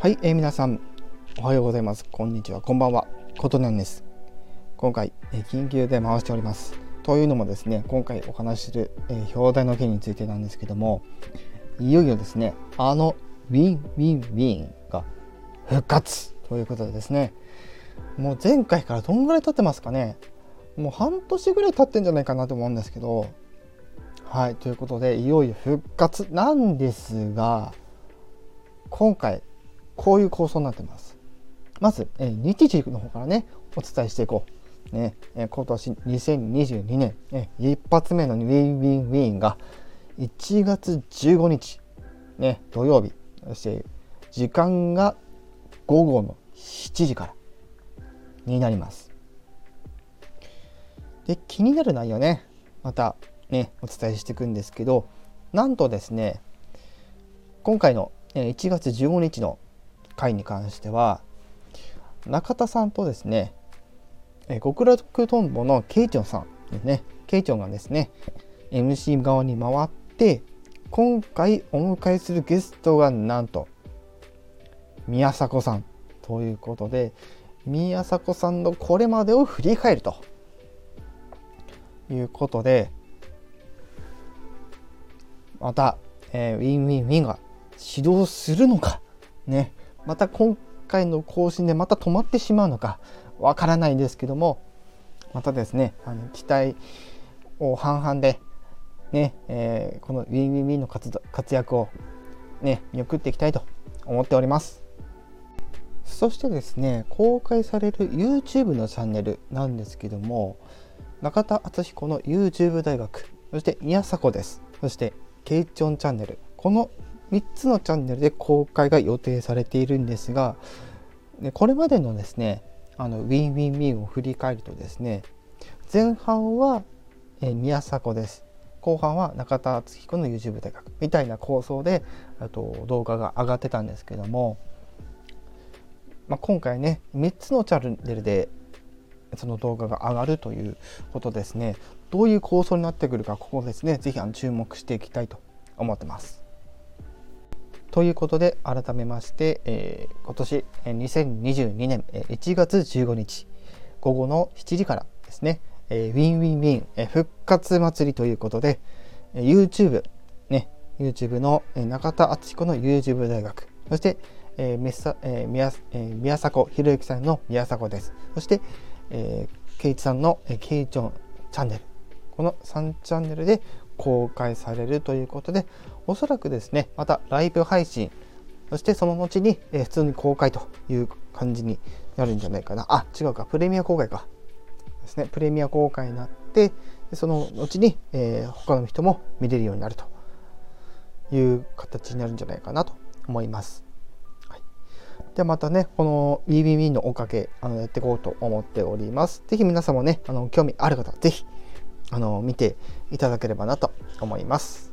はい、えー、皆さんおはようございます。こんにちは。こんばんは。ことなんです。今回、えー、緊急で回しております。というのもですね今回お話しする、えー、表題の件についてなんですけどもいよいよですねあの WinWinWiiin が復活ということでですねもう前回からどんぐらい経ってますかね。もう半年ぐらい経ってんじゃないかなと思うんですけどはいということでいよいよ復活なんですが今回こういう構想になってます。まず、えー、日時の方からね、お伝えしていこう。ね、えー、今年2022年、えー、一発目の WinWinWiiin が1月15日、ね、土曜日、そして時間が午後の7時からになります。で、気になる内容ね、またね、お伝えしていくんですけど、なんとですね、今回の1月15日の回に関しては中田さんとですねえ極楽とんぼのケイチョンさんですね。ケイチョンがですね MC 側に回って今回お迎えするゲストがなんと宮迫さんということで宮迫さんのこれまでを振り返るということでまた、えー、 WinWinWiiin が始動するのかね。また今回の更新でまた止まってしまうのかわからないですけどもまたですねあの期待を半々でね、えー、この WinWinWiiin の活活躍をね見送っていきたいと思っております。そしてですね公開される YouTube のチャンネルなんですけども中田敦彦の YouTube 大学そして宮迫です。そしてケイチョンチャンネル。この3つのチャンネルで公開が予定されているんですがこれまでのですねあの WinWinWiiin を振り返るとですね前半は、え宮迫です後半は中田敦彦の YouTube 大学みたいな構想であと動画が上がってたんですけども、まあ、今回ね3つのチャンネルでその動画が上がるということですねどういう構想になってくるかここですね是非注目していきたいと思ってます。ということで改めまして、えー、今年2022年1月15日午後の7時からですね、えー、 WinWinWiiin、えー、復活祭りということで、えー、YouTube ね YouTube の中田敦彦の YouTube 大学そして、えーめさえー、宮えー、宮迫博之さんの宮迫です。そして、えー、ケイチさんの、えー、ケイチョンチャンネル。この3チャンネルで公開されるということでおそらくですねまたライブ配信そしてその後に、えー、普通に公開という感じになるんじゃないかなあ違うかプレミア公開かですねプレミア公開になってその後に、えー、他の人も見れるようになるという形になるんじゃないかなと思います。はい、でまたねこの BBB のおかげあのやっていこうと思っております。ぜひ皆さんもねあの興味ある方ぜひあの見ていただければなと思います。